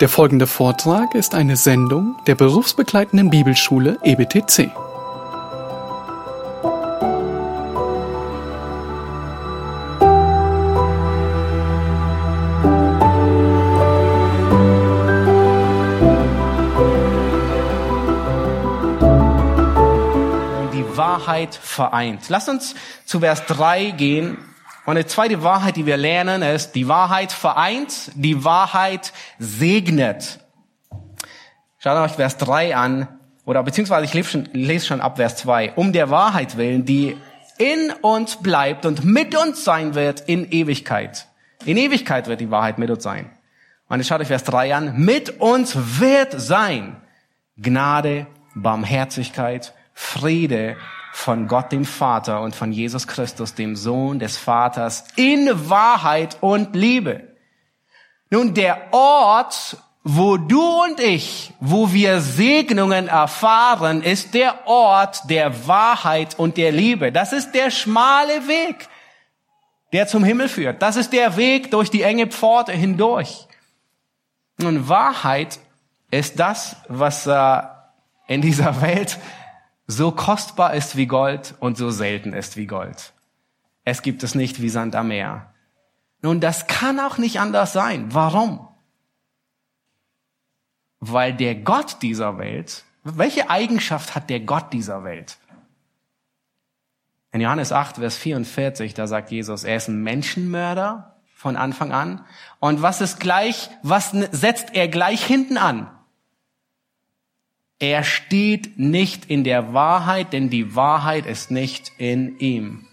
Der folgende Vortrag ist eine Sendung der berufsbegleitenden Bibelschule EBTC. die Wahrheit vereint. Lass uns zu Vers 3 gehen. Und die zweite Wahrheit, die wir lernen, ist, die Wahrheit vereint, die Wahrheit segnet. Schaut euch Vers 3 an, oder beziehungsweise ich lese schon, lese schon ab Vers 2. Um der Wahrheit willen, die in uns bleibt und mit uns sein wird in Ewigkeit. In Ewigkeit wird die Wahrheit mit uns sein. Und jetzt schaut euch Vers 3 an. Mit uns wird sein Gnade, Barmherzigkeit, Friede von Gott dem Vater und von Jesus Christus, dem Sohn des Vaters, in Wahrheit und Liebe. Nun, der Ort, wo du und ich, wo wir Segnungen erfahren, ist der Ort der Wahrheit und der Liebe. Das ist der schmale Weg, der zum Himmel führt. Das ist der Weg durch die enge Pforte hindurch. Nun, Wahrheit ist das, was äh, in dieser Welt so kostbar ist wie Gold und so selten ist wie Gold. Es gibt es nicht wie Sand am Meer. Nun, das kann auch nicht anders sein. Warum? Weil der Gott dieser Welt, welche Eigenschaft hat der Gott dieser Welt? In Johannes 8, Vers 44, da sagt Jesus, er ist ein Menschenmörder von Anfang an. Und was ist gleich, was setzt er gleich hinten an? Er steht nicht in der Wahrheit, denn die Wahrheit ist nicht in ihm.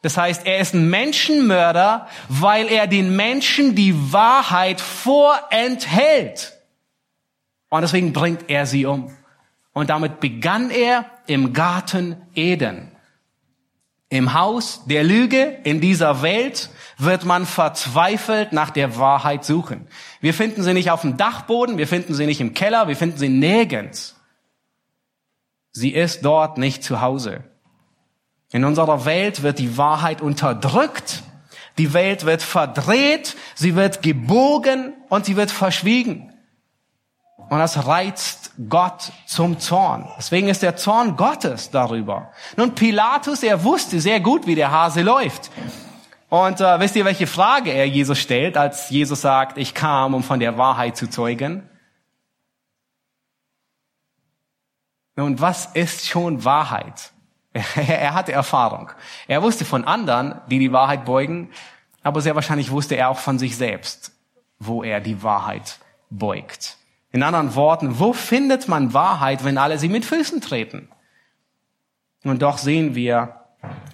Das heißt, er ist ein Menschenmörder, weil er den Menschen die Wahrheit vorenthält. Und deswegen bringt er sie um. Und damit begann er im Garten Eden. Im Haus der Lüge, in dieser Welt, wird man verzweifelt nach der Wahrheit suchen. Wir finden sie nicht auf dem Dachboden, wir finden sie nicht im Keller, wir finden sie nirgends. Sie ist dort nicht zu Hause. In unserer Welt wird die Wahrheit unterdrückt, die Welt wird verdreht, sie wird gebogen und sie wird verschwiegen. Und das reizt Gott zum Zorn. Deswegen ist der Zorn Gottes darüber. Nun, Pilatus, er wusste sehr gut, wie der Hase läuft. Und äh, wisst ihr, welche Frage er Jesus stellt, als Jesus sagt, ich kam, um von der Wahrheit zu zeugen? Nun, was ist schon Wahrheit? Er hatte Erfahrung. Er wusste von anderen, die die Wahrheit beugen, aber sehr wahrscheinlich wusste er auch von sich selbst, wo er die Wahrheit beugt. In anderen Worten, wo findet man Wahrheit, wenn alle sie mit Füßen treten? Und doch sehen wir,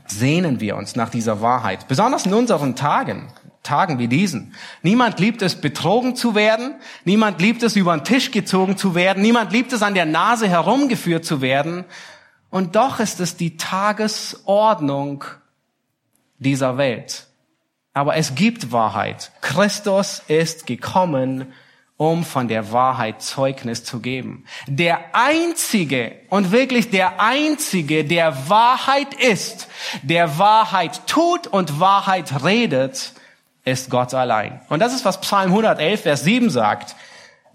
sehnen wir uns nach dieser Wahrheit, besonders in unseren Tagen. Tagen wie diesen. Niemand liebt es, betrogen zu werden. Niemand liebt es, über den Tisch gezogen zu werden. Niemand liebt es, an der Nase herumgeführt zu werden. Und doch ist es die Tagesordnung dieser Welt. Aber es gibt Wahrheit. Christus ist gekommen, um von der Wahrheit Zeugnis zu geben. Der einzige und wirklich der einzige, der Wahrheit ist, der Wahrheit tut und Wahrheit redet, ist Gott allein. Und das ist, was Psalm 111, Vers 7 sagt.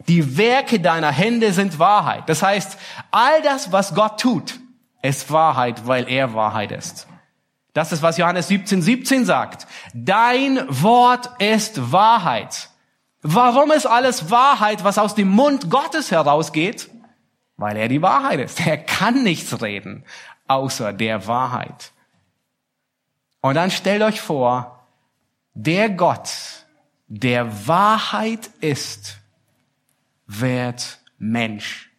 Die Werke deiner Hände sind Wahrheit. Das heißt, all das, was Gott tut, ist Wahrheit, weil er Wahrheit ist. Das ist, was Johannes 17, 17 sagt. Dein Wort ist Wahrheit. Warum ist alles Wahrheit, was aus dem Mund Gottes herausgeht? Weil er die Wahrheit ist. Er kann nichts reden, außer der Wahrheit. Und dann stellt euch vor, der Gott, der Wahrheit ist, wird Mensch.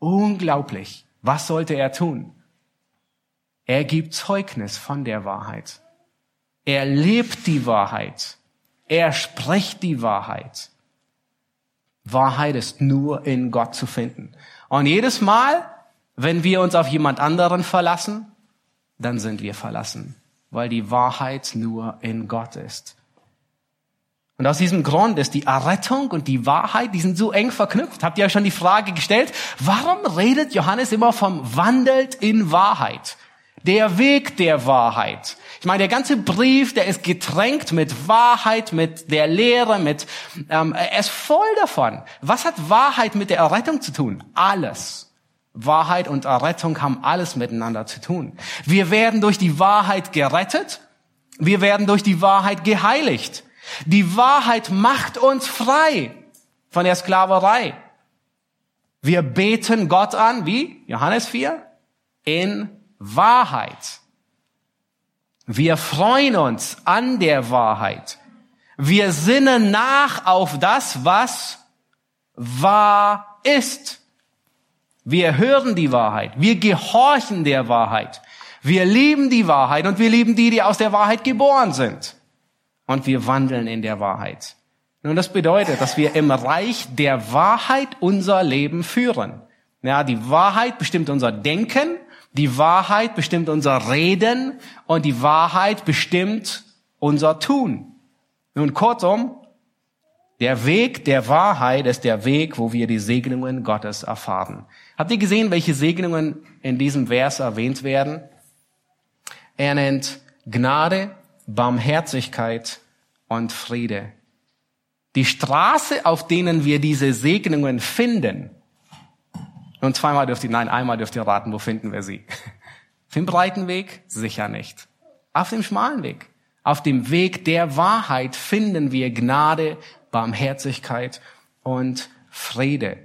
Unglaublich. Was sollte er tun? Er gibt Zeugnis von der Wahrheit. Er lebt die Wahrheit. Er spricht die Wahrheit. Wahrheit ist nur in Gott zu finden. Und jedes Mal, wenn wir uns auf jemand anderen verlassen, dann sind wir verlassen weil die Wahrheit nur in Gott ist. Und aus diesem Grund ist die Errettung und die Wahrheit, die sind so eng verknüpft. Habt ihr euch schon die Frage gestellt, warum redet Johannes immer vom wandelt in Wahrheit? Der Weg der Wahrheit. Ich meine, der ganze Brief, der ist getränkt mit Wahrheit, mit der Lehre, mit, ähm, er ist voll davon. Was hat Wahrheit mit der Errettung zu tun? Alles. Wahrheit und Errettung haben alles miteinander zu tun. Wir werden durch die Wahrheit gerettet. Wir werden durch die Wahrheit geheiligt. Die Wahrheit macht uns frei von der Sklaverei. Wir beten Gott an, wie? Johannes 4? In Wahrheit. Wir freuen uns an der Wahrheit. Wir sinnen nach auf das, was wahr ist. Wir hören die Wahrheit. Wir gehorchen der Wahrheit. Wir lieben die Wahrheit und wir lieben die, die aus der Wahrheit geboren sind. Und wir wandeln in der Wahrheit. Nun, das bedeutet, dass wir im Reich der Wahrheit unser Leben führen. Ja, die Wahrheit bestimmt unser Denken, die Wahrheit bestimmt unser Reden und die Wahrheit bestimmt unser Tun. Nun, kurzum, der Weg der Wahrheit ist der Weg, wo wir die Segnungen Gottes erfahren. Habt ihr gesehen, welche Segnungen in diesem Vers erwähnt werden? Er nennt Gnade, Barmherzigkeit und Friede. Die Straße, auf denen wir diese Segnungen finden, und zweimal dürft ihr, nein, einmal dürft ihr raten, wo finden wir sie? Auf dem breiten Weg? Sicher nicht. Auf dem schmalen Weg. Auf dem Weg der Wahrheit finden wir Gnade, Barmherzigkeit und Friede.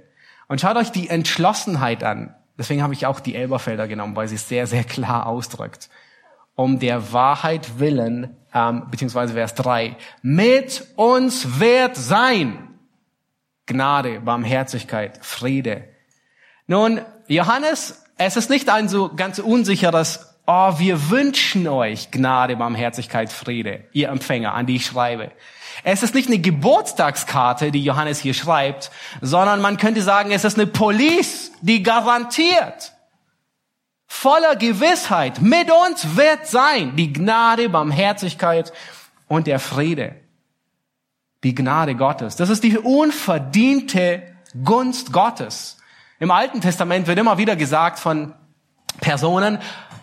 Und schaut euch die Entschlossenheit an. Deswegen habe ich auch die Elberfelder genommen, weil sie es sehr, sehr klar ausdrückt. Um der Wahrheit willen ähm, beziehungsweise Vers 3, mit uns wird sein Gnade, Barmherzigkeit, Friede. Nun, Johannes, es ist nicht ein so ganz unsicheres, oh, wir wünschen euch Gnade, Barmherzigkeit, Friede, ihr Empfänger, an die ich schreibe. Es ist nicht eine Geburtstagskarte, die Johannes hier schreibt, sondern man könnte sagen, es ist eine Police, die garantiert, voller Gewissheit, mit uns wird sein die Gnade, Barmherzigkeit und der Friede. Die Gnade Gottes. Das ist die unverdiente Gunst Gottes. Im Alten Testament wird immer wieder gesagt von Personen,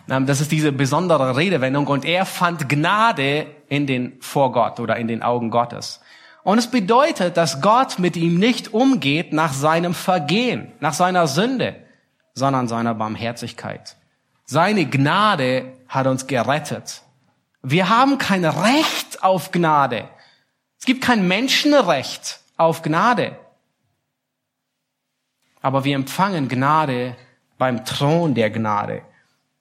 ähm, das ist diese besondere Redewendung, und er fand Gnade in den, vor Gott oder in den Augen Gottes. Und es bedeutet, dass Gott mit ihm nicht umgeht nach seinem Vergehen, nach seiner Sünde, sondern seiner Barmherzigkeit. Seine Gnade hat uns gerettet. Wir haben kein Recht auf Gnade. Es gibt kein Menschenrecht auf Gnade. Aber wir empfangen Gnade beim Thron der Gnade.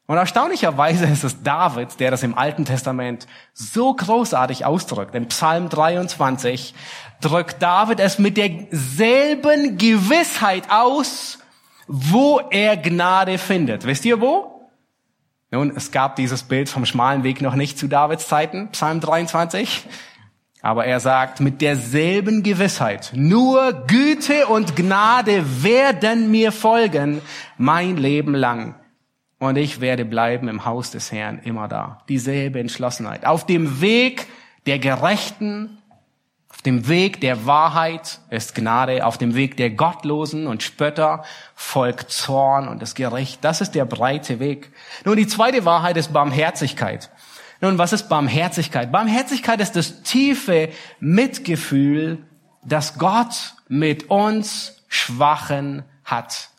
Und erstaunlicherweise ist es David, der das im Alten Testament so großartig ausdrückt. In Psalm 23 drückt David es mit derselben Gewissheit aus, wo er Gnade findet. Wisst ihr wo? Nun, es gab dieses Bild vom schmalen Weg noch nicht zu Davids Zeiten, Psalm 23. Aber er sagt mit derselben Gewissheit, nur Güte und Gnade werden mir folgen mein Leben lang. Und ich werde bleiben im Haus des Herrn immer da. Dieselbe Entschlossenheit. Auf dem Weg der Gerechten dem Weg der Wahrheit ist Gnade, auf dem Weg der Gottlosen und Spötter folgt Zorn und das Gericht. Das ist der breite Weg. Nun, die zweite Wahrheit ist Barmherzigkeit. Nun, was ist Barmherzigkeit? Barmherzigkeit ist das tiefe Mitgefühl, das Gott mit uns Schwachen hat.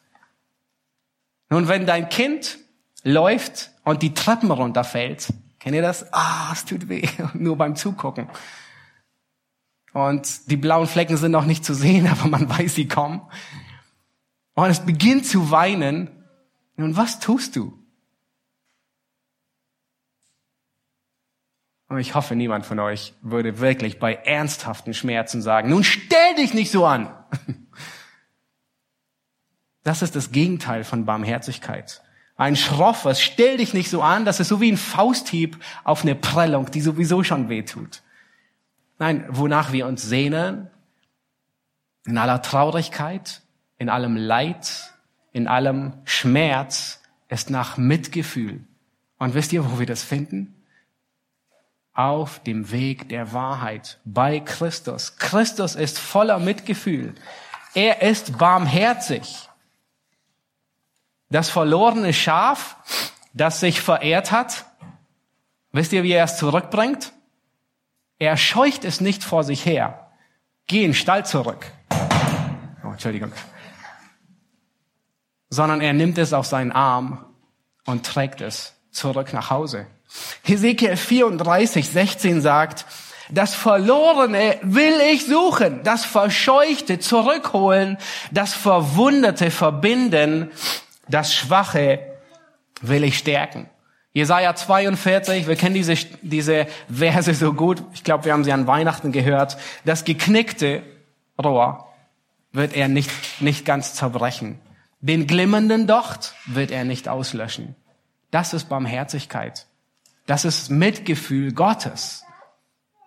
Nun, wenn dein Kind läuft und die Treppen runterfällt, kennt ihr das? Ah, es tut weh, nur beim Zugucken. Und die blauen Flecken sind noch nicht zu sehen, aber man weiß, sie kommen. Und es beginnt zu weinen. Und was tust du? Und ich hoffe, niemand von euch würde wirklich bei ernsthaften Schmerzen sagen, nun stell dich nicht so an. Das ist das Gegenteil von Barmherzigkeit. Ein schroffes, stell dich nicht so an, das ist so wie ein Fausthieb auf eine Prellung, die sowieso schon wehtut. Nein, wonach wir uns sehnen, in aller Traurigkeit, in allem Leid, in allem Schmerz, ist nach Mitgefühl. Und wisst ihr, wo wir das finden? Auf dem Weg der Wahrheit, bei Christus. Christus ist voller Mitgefühl. Er ist barmherzig. Das verlorene Schaf, das sich verehrt hat, Wisst ihr, wie er es zurückbringt? Er scheucht es nicht vor sich her. Geh in den Stall zurück. Oh, Entschuldigung. Sondern er nimmt es auf seinen Arm und trägt es zurück nach Hause. Hesekiel 34, 16 sagt, das Verlorene will ich suchen, das Verscheuchte zurückholen, das Verwundete verbinden, das Schwache will ich stärken. Jesaja 42, wir kennen diese, diese Verse so gut. Ich glaube, wir haben sie an Weihnachten gehört. Das geknickte Rohr wird er nicht, nicht ganz zerbrechen. Den glimmenden Docht wird er nicht auslöschen. Das ist Barmherzigkeit. Das ist Mitgefühl Gottes.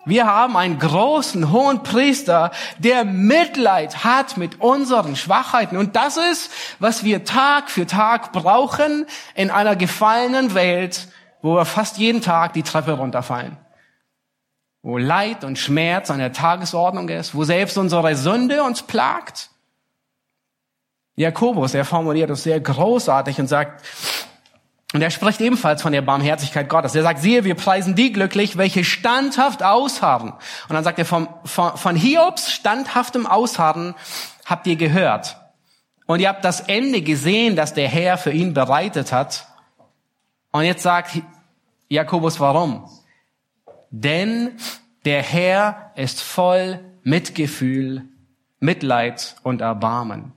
Wir haben einen großen, hohen Priester, der Mitleid hat mit unseren Schwachheiten. Und das ist, was wir Tag für Tag brauchen in einer gefallenen Welt, wo wir fast jeden Tag die Treppe runterfallen. Wo Leid und Schmerz an der Tagesordnung ist, wo selbst unsere Sünde uns plagt. Jakobus, er formuliert es sehr großartig und sagt, und er spricht ebenfalls von der Barmherzigkeit Gottes. Er sagt, siehe, wir preisen die glücklich, welche standhaft ausharren. Und dann sagt er, vom, von, von Hiobs standhaftem Ausharren habt ihr gehört. Und ihr habt das Ende gesehen, das der Herr für ihn bereitet hat. Und jetzt sagt Jakobus, warum? Denn der Herr ist voll Mitgefühl, Mitleid und Erbarmen.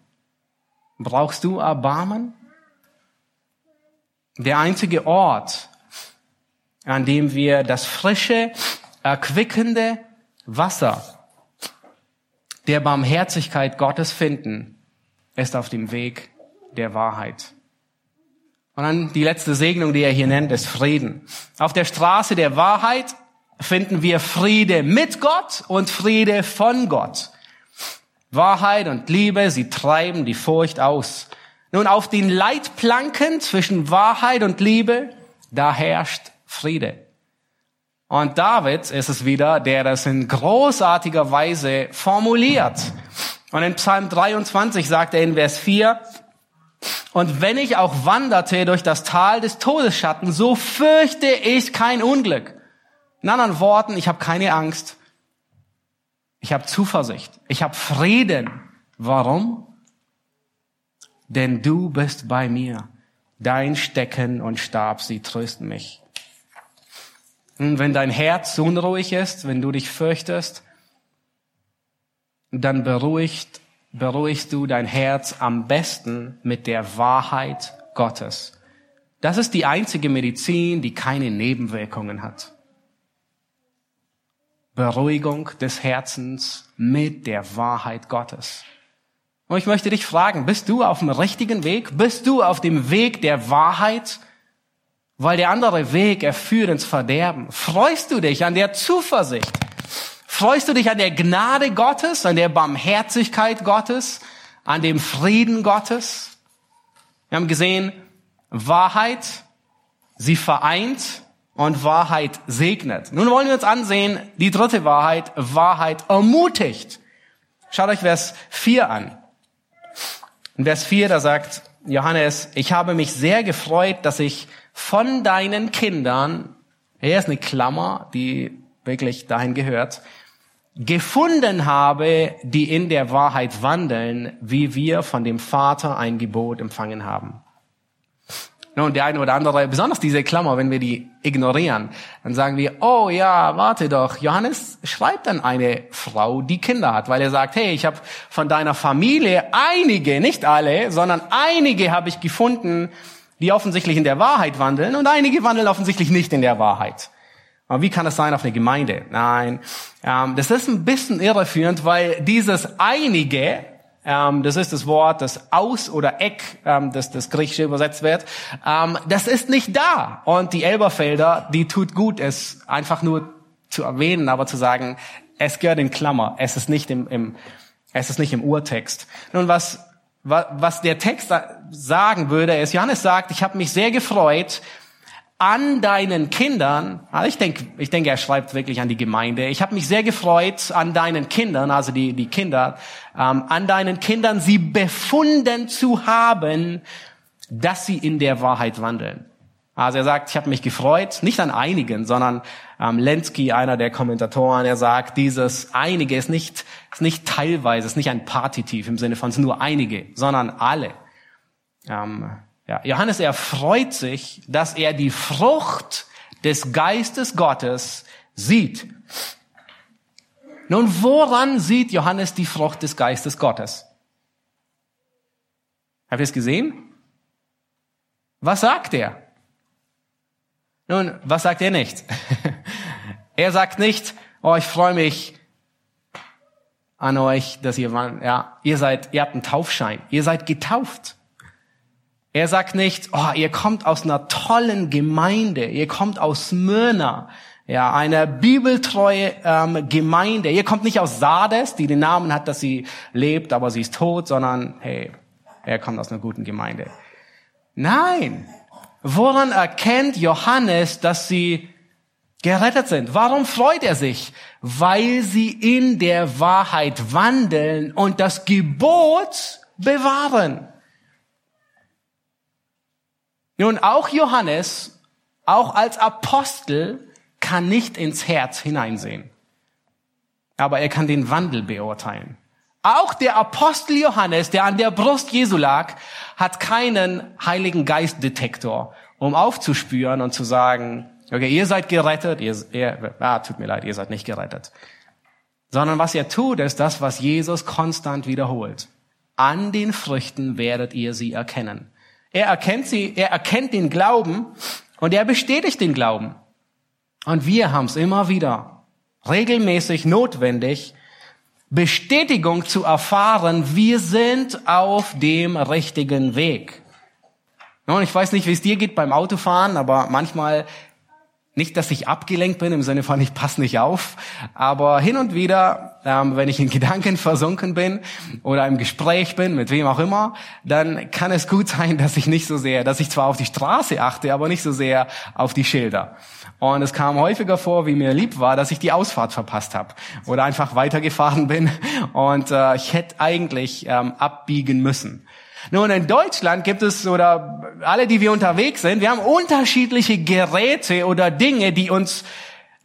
Brauchst du Erbarmen? Der einzige Ort, an dem wir das frische, erquickende Wasser der Barmherzigkeit Gottes finden, ist auf dem Weg der Wahrheit. Und dann die letzte Segnung, die er hier nennt, ist Frieden. Auf der Straße der Wahrheit finden wir Friede mit Gott und Friede von Gott. Wahrheit und Liebe, sie treiben die Furcht aus. Nun, auf den Leitplanken zwischen Wahrheit und Liebe, da herrscht Friede. Und David ist es wieder, der das in großartiger Weise formuliert. Und in Psalm 23 sagt er in Vers 4, und wenn ich auch wanderte durch das Tal des Todesschatten, so fürchte ich kein Unglück. In anderen Worten, ich habe keine Angst. Ich habe Zuversicht. Ich habe Frieden. Warum? Denn du bist bei mir. Dein Stecken und Stab, sie trösten mich. Und wenn dein Herz unruhig ist, wenn du dich fürchtest, dann beruhigt, beruhigst du dein Herz am besten mit der Wahrheit Gottes. Das ist die einzige Medizin, die keine Nebenwirkungen hat. Beruhigung des Herzens mit der Wahrheit Gottes. Und ich möchte dich fragen, bist du auf dem richtigen Weg? Bist du auf dem Weg der Wahrheit? Weil der andere Weg, er führt ins Verderben. Freust du dich an der Zuversicht? Freust du dich an der Gnade Gottes, an der Barmherzigkeit Gottes, an dem Frieden Gottes? Wir haben gesehen, Wahrheit, sie vereint und Wahrheit segnet. Nun wollen wir uns ansehen, die dritte Wahrheit, Wahrheit ermutigt. Schaut euch Vers 4 an. In Vers 4, da sagt Johannes, ich habe mich sehr gefreut, dass ich von deinen Kindern, hier ist eine Klammer, die wirklich dahin gehört, gefunden habe, die in der Wahrheit wandeln, wie wir von dem Vater ein Gebot empfangen haben. Und der eine oder andere, besonders diese Klammer, wenn wir die ignorieren, dann sagen wir, oh ja, warte doch, Johannes schreibt dann eine Frau, die Kinder hat, weil er sagt, hey, ich habe von deiner Familie einige, nicht alle, sondern einige habe ich gefunden, die offensichtlich in der Wahrheit wandeln und einige wandeln offensichtlich nicht in der Wahrheit. Aber wie kann das sein auf eine Gemeinde? Nein, ähm, das ist ein bisschen irreführend, weil dieses einige ähm, das ist das Wort, das aus oder eck, ähm, das das Griechische übersetzt wird. Ähm, das ist nicht da. Und die Elberfelder, die tut gut, es einfach nur zu erwähnen, aber zu sagen, es gehört in Klammer. Es ist nicht im, im es ist nicht im Urtext. Nun, was was der Text sagen würde, ist, Johannes sagt, ich habe mich sehr gefreut, an deinen Kindern, also ich denke, ich denke, er schreibt wirklich an die Gemeinde. Ich habe mich sehr gefreut an deinen Kindern, also die die Kinder, ähm, an deinen Kindern, sie befunden zu haben, dass sie in der Wahrheit wandeln. Also er sagt, ich habe mich gefreut, nicht an einigen, sondern ähm, Lenski, einer der Kommentatoren, er sagt, dieses einige ist nicht, ist nicht teilweise, ist nicht ein Partitiv im Sinne von es nur einige, sondern alle. Ähm, ja, Johannes, er freut sich, dass er die Frucht des Geistes Gottes sieht. Nun, woran sieht Johannes die Frucht des Geistes Gottes? Habt ihr es gesehen? Was sagt er? Nun, was sagt er nicht? er sagt nicht, oh, ich freue mich an euch, dass ihr, ja, ihr seid, ihr habt einen Taufschein, ihr seid getauft. Er sagt nicht, oh, ihr kommt aus einer tollen Gemeinde, ihr kommt aus Myrna, ja, einer bibeltreue ähm, Gemeinde. Ihr kommt nicht aus Sardes, die den Namen hat, dass sie lebt, aber sie ist tot, sondern hey, er kommt aus einer guten Gemeinde. Nein, Woran erkennt Johannes, dass sie gerettet sind? Warum freut er sich? Weil sie in der Wahrheit wandeln und das Gebot bewahren. Nun, auch Johannes, auch als Apostel, kann nicht ins Herz hineinsehen. Aber er kann den Wandel beurteilen. Auch der Apostel Johannes, der an der Brust Jesu lag, hat keinen Heiligen Geistdetektor, um aufzuspüren und zu sagen, okay, ihr seid gerettet, ihr, ihr ah, tut mir leid, ihr seid nicht gerettet. Sondern was er tut, ist das, was Jesus konstant wiederholt. An den Früchten werdet ihr sie erkennen. Er erkennt sie, er erkennt den Glauben und er bestätigt den Glauben. Und wir haben es immer wieder regelmäßig notwendig, Bestätigung zu erfahren, wir sind auf dem richtigen Weg. Und ich weiß nicht, wie es dir geht beim Autofahren, aber manchmal nicht, dass ich abgelenkt bin im Sinne von ich passe nicht auf, aber hin und wieder, ähm, wenn ich in Gedanken versunken bin oder im Gespräch bin, mit wem auch immer, dann kann es gut sein, dass ich nicht so sehr, dass ich zwar auf die Straße achte, aber nicht so sehr auf die Schilder. Und es kam häufiger vor, wie mir lieb war, dass ich die Ausfahrt verpasst habe oder einfach weitergefahren bin und äh, ich hätte eigentlich ähm, abbiegen müssen. Nun, in Deutschland gibt es, oder alle, die wir unterwegs sind, wir haben unterschiedliche Geräte oder Dinge, die uns,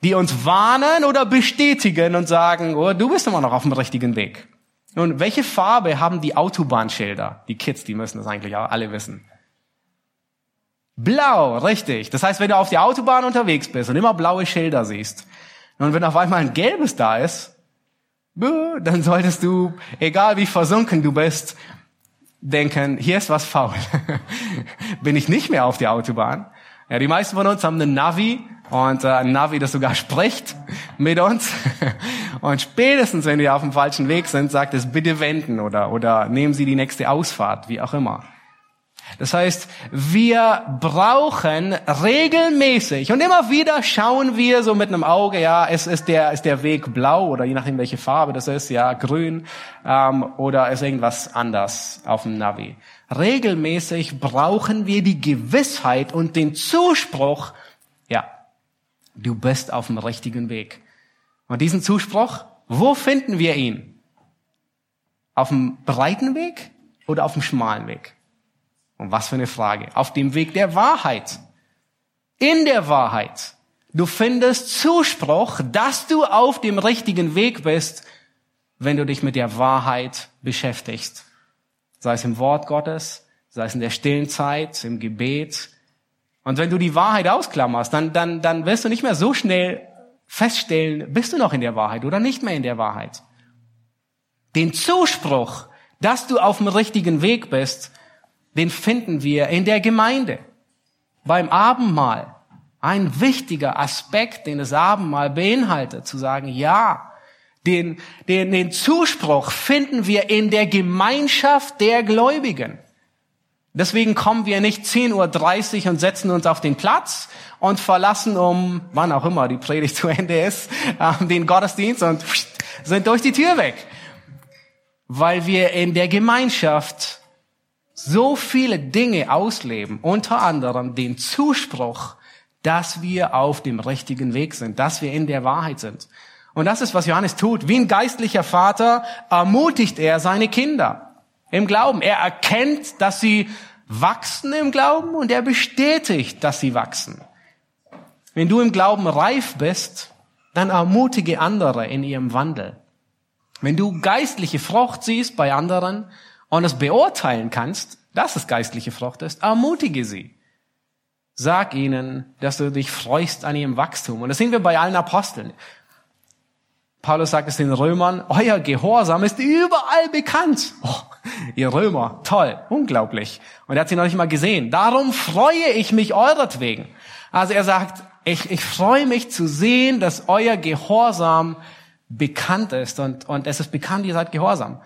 die uns warnen oder bestätigen und sagen, oh, du bist immer noch auf dem richtigen Weg. Nun, welche Farbe haben die Autobahnschilder? Die Kids, die müssen das eigentlich auch alle wissen. Blau, richtig. Das heißt, wenn du auf der Autobahn unterwegs bist und immer blaue Schilder siehst, und wenn auf einmal ein gelbes da ist, dann solltest du, egal wie versunken du bist, denken, hier ist was faul. Bin ich nicht mehr auf der Autobahn? Ja, die meisten von uns haben einen Navi und äh, ein Navi, das sogar spricht mit uns. Und spätestens, wenn wir auf dem falschen Weg sind, sagt es bitte wenden oder oder nehmen Sie die nächste Ausfahrt, wie auch immer. Das heißt, wir brauchen regelmäßig und immer wieder schauen wir so mit einem Auge, ja, es ist der, ist der Weg blau oder je nachdem welche Farbe das ist, ja, grün ähm, oder ist irgendwas anders auf dem Navi. Regelmäßig brauchen wir die Gewissheit und den Zuspruch, ja, du bist auf dem richtigen Weg. Und diesen Zuspruch, wo finden wir ihn? Auf dem breiten Weg oder auf dem schmalen Weg? Und was für eine Frage. Auf dem Weg der Wahrheit. In der Wahrheit. Du findest Zuspruch, dass du auf dem richtigen Weg bist, wenn du dich mit der Wahrheit beschäftigst. Sei es im Wort Gottes, sei es in der stillen Zeit, im Gebet. Und wenn du die Wahrheit ausklammerst, dann, dann, dann wirst du nicht mehr so schnell feststellen, bist du noch in der Wahrheit oder nicht mehr in der Wahrheit. Den Zuspruch, dass du auf dem richtigen Weg bist, den finden wir in der Gemeinde. Beim Abendmahl. Ein wichtiger Aspekt, den das Abendmahl beinhaltet, zu sagen, ja, den, den, den Zuspruch finden wir in der Gemeinschaft der Gläubigen. Deswegen kommen wir nicht 10.30 Uhr und setzen uns auf den Platz und verlassen um, wann auch immer die Predigt zu Ende ist, äh, den Gottesdienst und sind durch die Tür weg. Weil wir in der Gemeinschaft so viele Dinge ausleben, unter anderem den Zuspruch, dass wir auf dem richtigen Weg sind, dass wir in der Wahrheit sind. Und das ist, was Johannes tut. Wie ein geistlicher Vater ermutigt er seine Kinder im Glauben. Er erkennt, dass sie wachsen im Glauben und er bestätigt, dass sie wachsen. Wenn du im Glauben reif bist, dann ermutige andere in ihrem Wandel. Wenn du geistliche Frucht siehst bei anderen und es beurteilen kannst, dass es geistliche Frucht ist, ermutige sie. Sag ihnen, dass du dich freust an ihrem Wachstum. Und das sehen wir bei allen Aposteln. Paulus sagt es den Römern, euer Gehorsam ist überall bekannt. Oh, ihr Römer, toll, unglaublich. Und er hat sie noch nicht mal gesehen. Darum freue ich mich euretwegen. Also er sagt, ich, ich freue mich zu sehen, dass euer Gehorsam bekannt ist. Und, und es ist bekannt, ihr seid gehorsam.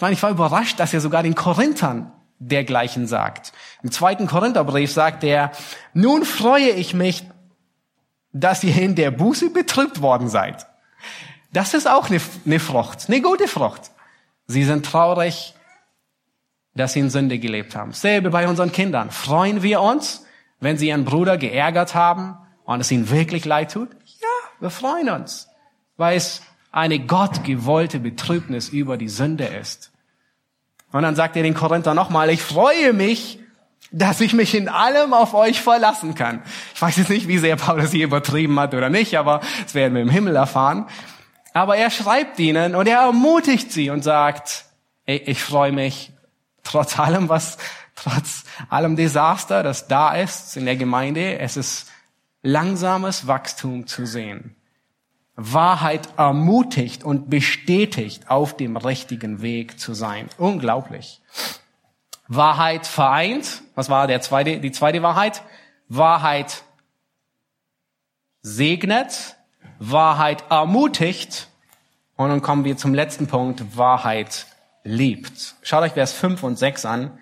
Ich meine, ich war überrascht, dass er sogar den Korinthern dergleichen sagt. Im zweiten Korintherbrief sagt er, nun freue ich mich, dass ihr in der Buße betrübt worden seid. Das ist auch eine, Frucht, eine gute Frucht. Sie sind traurig, dass sie in Sünde gelebt haben. Selbe bei unseren Kindern. Freuen wir uns, wenn sie ihren Bruder geärgert haben und es ihnen wirklich leid tut? Ja, wir freuen uns, weil es eine gottgewollte Betrübnis über die Sünde ist. Und dann sagt er den Korinther nochmal, ich freue mich, dass ich mich in allem auf euch verlassen kann. Ich weiß jetzt nicht, wie sehr Paulus hier übertrieben hat oder nicht, aber das werden wir im Himmel erfahren. Aber er schreibt ihnen und er ermutigt sie und sagt, ich, ich freue mich trotz allem, was, trotz allem Desaster, das da ist in der Gemeinde, es ist langsames Wachstum zu sehen. Wahrheit ermutigt und bestätigt, auf dem richtigen Weg zu sein. Unglaublich. Wahrheit vereint. Was war der zweite, die zweite Wahrheit? Wahrheit segnet. Wahrheit ermutigt. Und dann kommen wir zum letzten Punkt. Wahrheit liebt. Schaut euch Vers 5 und 6 an.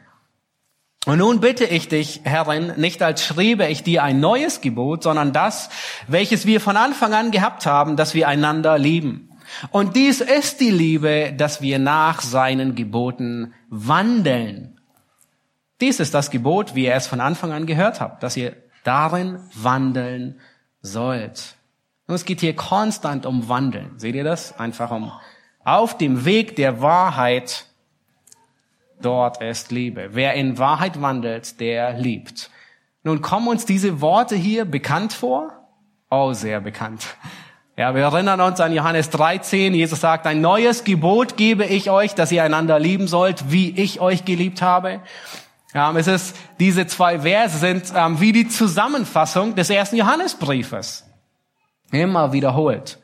Und nun bitte ich dich, Herrin, nicht als schriebe ich dir ein neues Gebot, sondern das, welches wir von Anfang an gehabt haben, dass wir einander lieben. Und dies ist die Liebe, dass wir nach seinen Geboten wandeln. Dies ist das Gebot, wie ihr es von Anfang an gehört habt, dass ihr darin wandeln sollt. Und es geht hier konstant um Wandeln. Seht ihr das? Einfach um auf dem Weg der Wahrheit dort ist Liebe. Wer in Wahrheit wandelt, der liebt. Nun kommen uns diese Worte hier bekannt vor? Oh, sehr bekannt. Ja, wir erinnern uns an Johannes 13. Jesus sagt, ein neues Gebot gebe ich euch, dass ihr einander lieben sollt, wie ich euch geliebt habe. Ja, es ist, diese zwei Verse sind ähm, wie die Zusammenfassung des ersten Johannesbriefes. Immer wiederholt.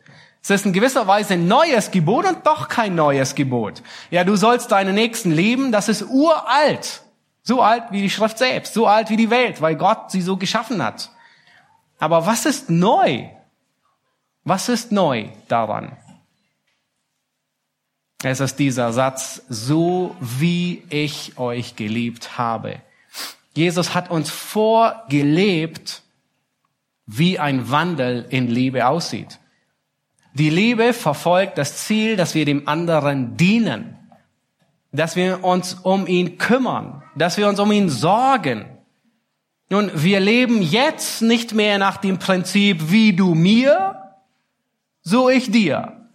Es ist in gewisser Weise ein neues Gebot und doch kein neues Gebot. Ja, du sollst deinen Nächsten lieben, das ist uralt. So alt wie die Schrift selbst, so alt wie die Welt, weil Gott sie so geschaffen hat. Aber was ist neu? Was ist neu daran? Es ist dieser Satz, so wie ich euch geliebt habe. Jesus hat uns vorgelebt, wie ein Wandel in Liebe aussieht. Die Liebe verfolgt das Ziel, dass wir dem anderen dienen, dass wir uns um ihn kümmern, dass wir uns um ihn sorgen. Nun, wir leben jetzt nicht mehr nach dem Prinzip, wie du mir, so ich dir,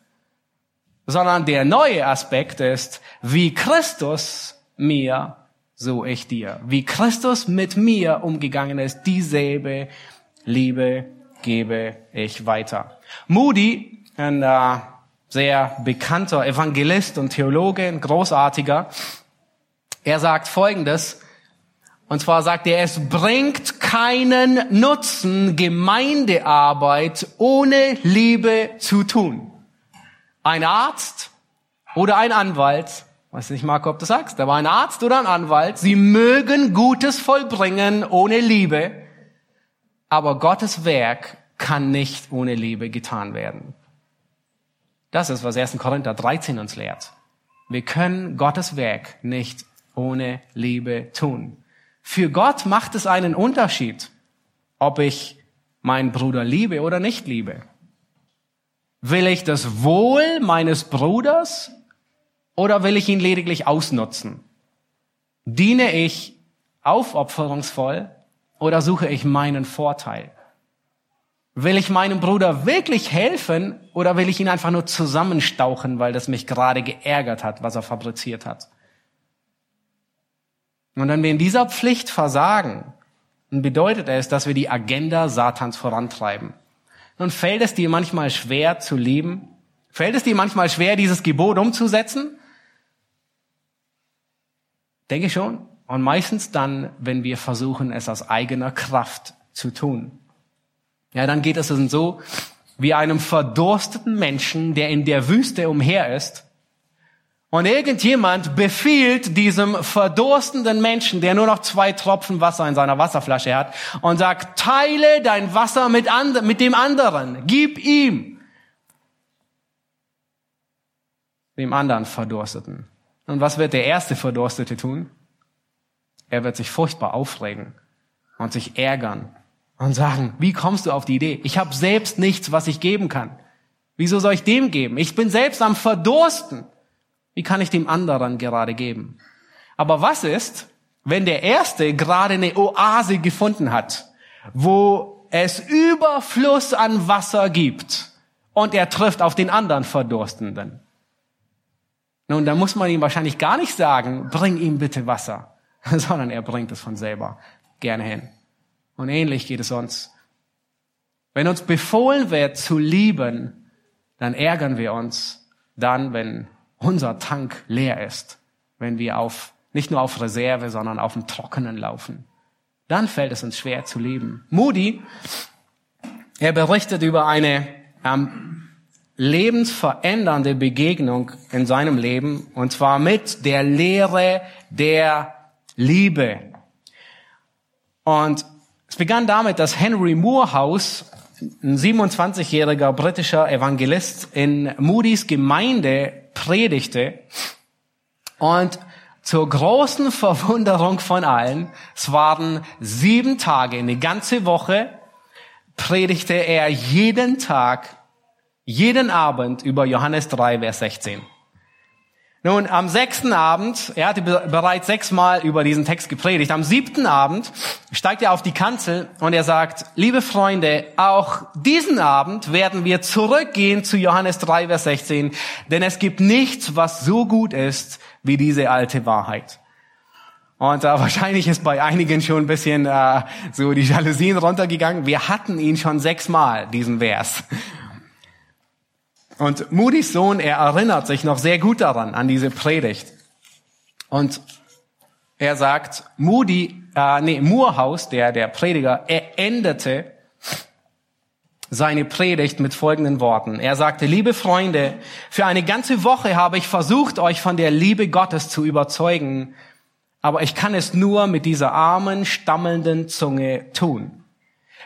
sondern der neue Aspekt ist, wie Christus mir, so ich dir. Wie Christus mit mir umgegangen ist, dieselbe Liebe gebe ich weiter. Moody ein äh, sehr bekannter Evangelist und Theologe, ein großartiger. Er sagt Folgendes, und zwar sagt er, es bringt keinen Nutzen, Gemeindearbeit ohne Liebe zu tun. Ein Arzt oder ein Anwalt, weiß nicht, Marco, ob du sagst, aber ein Arzt oder ein Anwalt, sie mögen Gutes vollbringen ohne Liebe, aber Gottes Werk kann nicht ohne Liebe getan werden. Das ist, was 1. Korinther 13 uns lehrt. Wir können Gottes Werk nicht ohne Liebe tun. Für Gott macht es einen Unterschied, ob ich meinen Bruder liebe oder nicht liebe. Will ich das Wohl meines Bruders oder will ich ihn lediglich ausnutzen? Diene ich aufopferungsvoll oder suche ich meinen Vorteil? Will ich meinem Bruder wirklich helfen oder will ich ihn einfach nur zusammenstauchen, weil das mich gerade geärgert hat, was er fabriziert hat? Und wenn wir in dieser Pflicht versagen, dann bedeutet es, dass wir die Agenda Satans vorantreiben. Nun fällt es dir manchmal schwer zu leben? Fällt es dir manchmal schwer, dieses Gebot umzusetzen? Denke schon. Und meistens dann, wenn wir versuchen, es aus eigener Kraft zu tun. Ja, dann geht es uns so wie einem verdursteten Menschen, der in der Wüste umher ist. Und irgendjemand befiehlt diesem verdurstenden Menschen, der nur noch zwei Tropfen Wasser in seiner Wasserflasche hat, und sagt, teile dein Wasser mit, and mit dem anderen, gib ihm, dem anderen Verdursteten. Und was wird der erste Verdurstete tun? Er wird sich furchtbar aufregen und sich ärgern und sagen, wie kommst du auf die Idee? Ich habe selbst nichts, was ich geben kann. Wieso soll ich dem geben? Ich bin selbst am Verdursten. Wie kann ich dem anderen gerade geben? Aber was ist, wenn der Erste gerade eine Oase gefunden hat, wo es Überfluss an Wasser gibt und er trifft auf den anderen Verdurstenden? Nun, da muss man ihm wahrscheinlich gar nicht sagen, bring ihm bitte Wasser. sondern er bringt es von selber gerne hin. Und ähnlich geht es uns. Wenn uns befohlen wird zu lieben, dann ärgern wir uns dann, wenn unser Tank leer ist, wenn wir auf, nicht nur auf Reserve, sondern auf dem Trockenen laufen. Dann fällt es uns schwer zu lieben. Moody, er berichtet über eine ähm, lebensverändernde Begegnung in seinem Leben, und zwar mit der Lehre der Liebe. Und es begann damit, dass Henry Moorhouse, ein 27-jähriger britischer Evangelist, in Moody's Gemeinde predigte. Und zur großen Verwunderung von allen, es waren sieben Tage, eine ganze Woche, predigte er jeden Tag, jeden Abend über Johannes 3, Vers 16. Nun, am sechsten Abend, er hatte bereits sechsmal über diesen Text gepredigt, am siebten Abend steigt er auf die Kanzel und er sagt, liebe Freunde, auch diesen Abend werden wir zurückgehen zu Johannes 3, Vers 16, denn es gibt nichts, was so gut ist wie diese alte Wahrheit. Und äh, wahrscheinlich ist bei einigen schon ein bisschen äh, so die Jalousien runtergegangen. Wir hatten ihn schon sechsmal, diesen Vers. Und Moody's Sohn, er erinnert sich noch sehr gut daran, an diese Predigt. Und er sagt, Moody, äh, nee, Moorhaus, der, der Prediger, er endete seine Predigt mit folgenden Worten. Er sagte, liebe Freunde, für eine ganze Woche habe ich versucht, euch von der Liebe Gottes zu überzeugen, aber ich kann es nur mit dieser armen, stammelnden Zunge tun.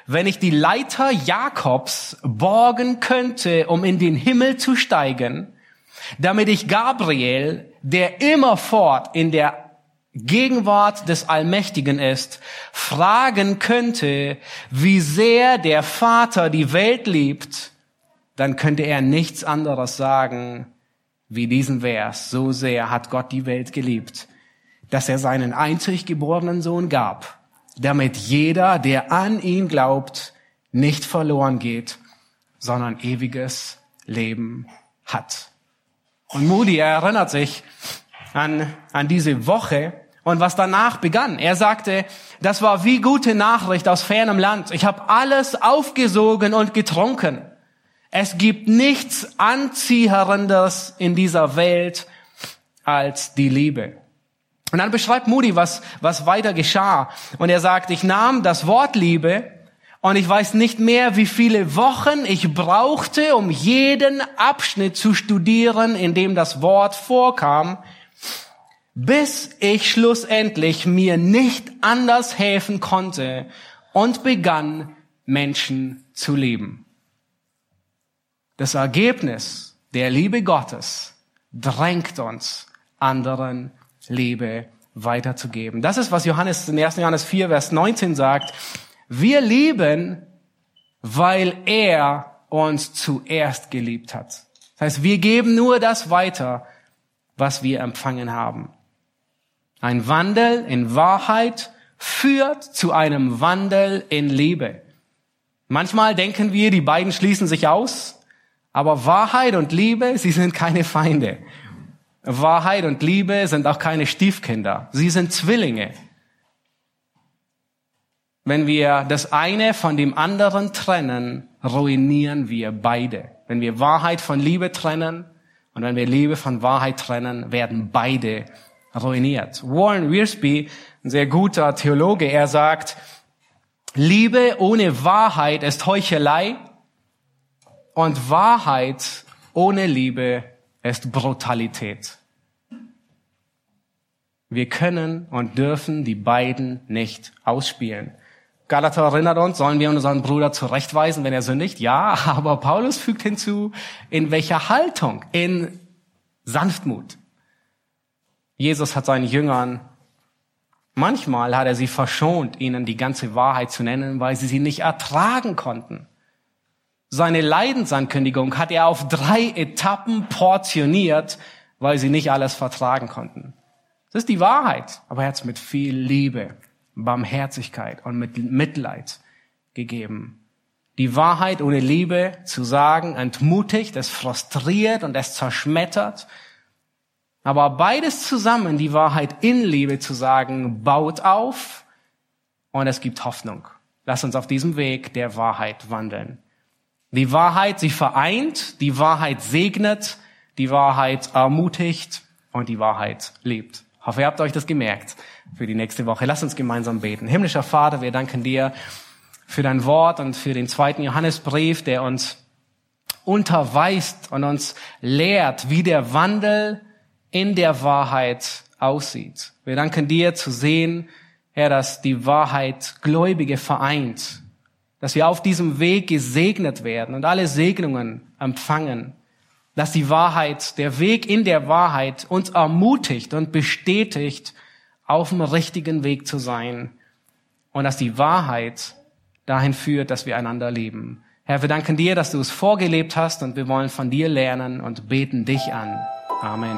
Wenn ich die Leiter Jakobs borgen könnte, um in den Himmel zu steigen, damit ich Gabriel, der immerfort in der Gegenwart des Allmächtigen ist, fragen könnte, wie sehr der Vater die Welt liebt, dann könnte er nichts anderes sagen wie diesen Vers. So sehr hat Gott die Welt geliebt, dass er seinen einzig geborenen Sohn gab, damit jeder, der an ihn glaubt, nicht verloren geht, sondern ewiges Leben hat. Und Moody erinnert sich an, an diese Woche und was danach begann. Er sagte, das war wie gute Nachricht aus fernem Land. Ich habe alles aufgesogen und getrunken. Es gibt nichts Anzieherendes in dieser Welt als die Liebe. Und dann beschreibt Moody, was, was weiter geschah. Und er sagt, ich nahm das Wort Liebe und ich weiß nicht mehr, wie viele Wochen ich brauchte, um jeden Abschnitt zu studieren, in dem das Wort vorkam, bis ich schlussendlich mir nicht anders helfen konnte und begann, Menschen zu lieben. Das Ergebnis der Liebe Gottes drängt uns, anderen Liebe weiterzugeben. Das ist, was Johannes in 1. Johannes 4, Vers 19 sagt. Wir lieben, weil er uns zuerst geliebt hat. Das heißt, wir geben nur das weiter, was wir empfangen haben. Ein Wandel in Wahrheit führt zu einem Wandel in Liebe. Manchmal denken wir, die beiden schließen sich aus, aber Wahrheit und Liebe, sie sind keine Feinde. Wahrheit und Liebe sind auch keine Stiefkinder. Sie sind Zwillinge. Wenn wir das eine von dem anderen trennen, ruinieren wir beide. Wenn wir Wahrheit von Liebe trennen und wenn wir Liebe von Wahrheit trennen, werden beide ruiniert. Warren Wiersbe, ein sehr guter Theologe, er sagt, Liebe ohne Wahrheit ist Heuchelei und Wahrheit ohne Liebe ist Brutalität. Wir können und dürfen die beiden nicht ausspielen. Galater erinnert uns, sollen wir unseren Bruder zurechtweisen, wenn er sündigt? Ja, aber Paulus fügt hinzu, in welcher Haltung? In Sanftmut. Jesus hat seinen Jüngern, manchmal hat er sie verschont, ihnen die ganze Wahrheit zu nennen, weil sie sie nicht ertragen konnten. Seine Leidensankündigung hat er auf drei Etappen portioniert, weil sie nicht alles vertragen konnten. Das ist die Wahrheit, aber er hat es mit viel Liebe, Barmherzigkeit und mit Mitleid gegeben. Die Wahrheit ohne Liebe zu sagen, entmutigt, es frustriert und es zerschmettert. Aber beides zusammen, die Wahrheit in Liebe zu sagen, baut auf und es gibt Hoffnung. Lass uns auf diesem Weg der Wahrheit wandeln. Die Wahrheit, sie vereint, die Wahrheit segnet, die Wahrheit ermutigt und die Wahrheit liebt. Ich hoffe, ihr habt euch das gemerkt für die nächste Woche. Lasst uns gemeinsam beten. Himmlischer Vater, wir danken dir für dein Wort und für den zweiten Johannesbrief, der uns unterweist und uns lehrt, wie der Wandel in der Wahrheit aussieht. Wir danken dir zu sehen, Herr, dass die Wahrheit Gläubige vereint, dass wir auf diesem Weg gesegnet werden und alle Segnungen empfangen, dass die Wahrheit, der Weg in der Wahrheit uns ermutigt und bestätigt, auf dem richtigen Weg zu sein und dass die Wahrheit dahin führt, dass wir einander lieben. Herr, wir danken dir, dass du es vorgelebt hast und wir wollen von dir lernen und beten dich an. Amen.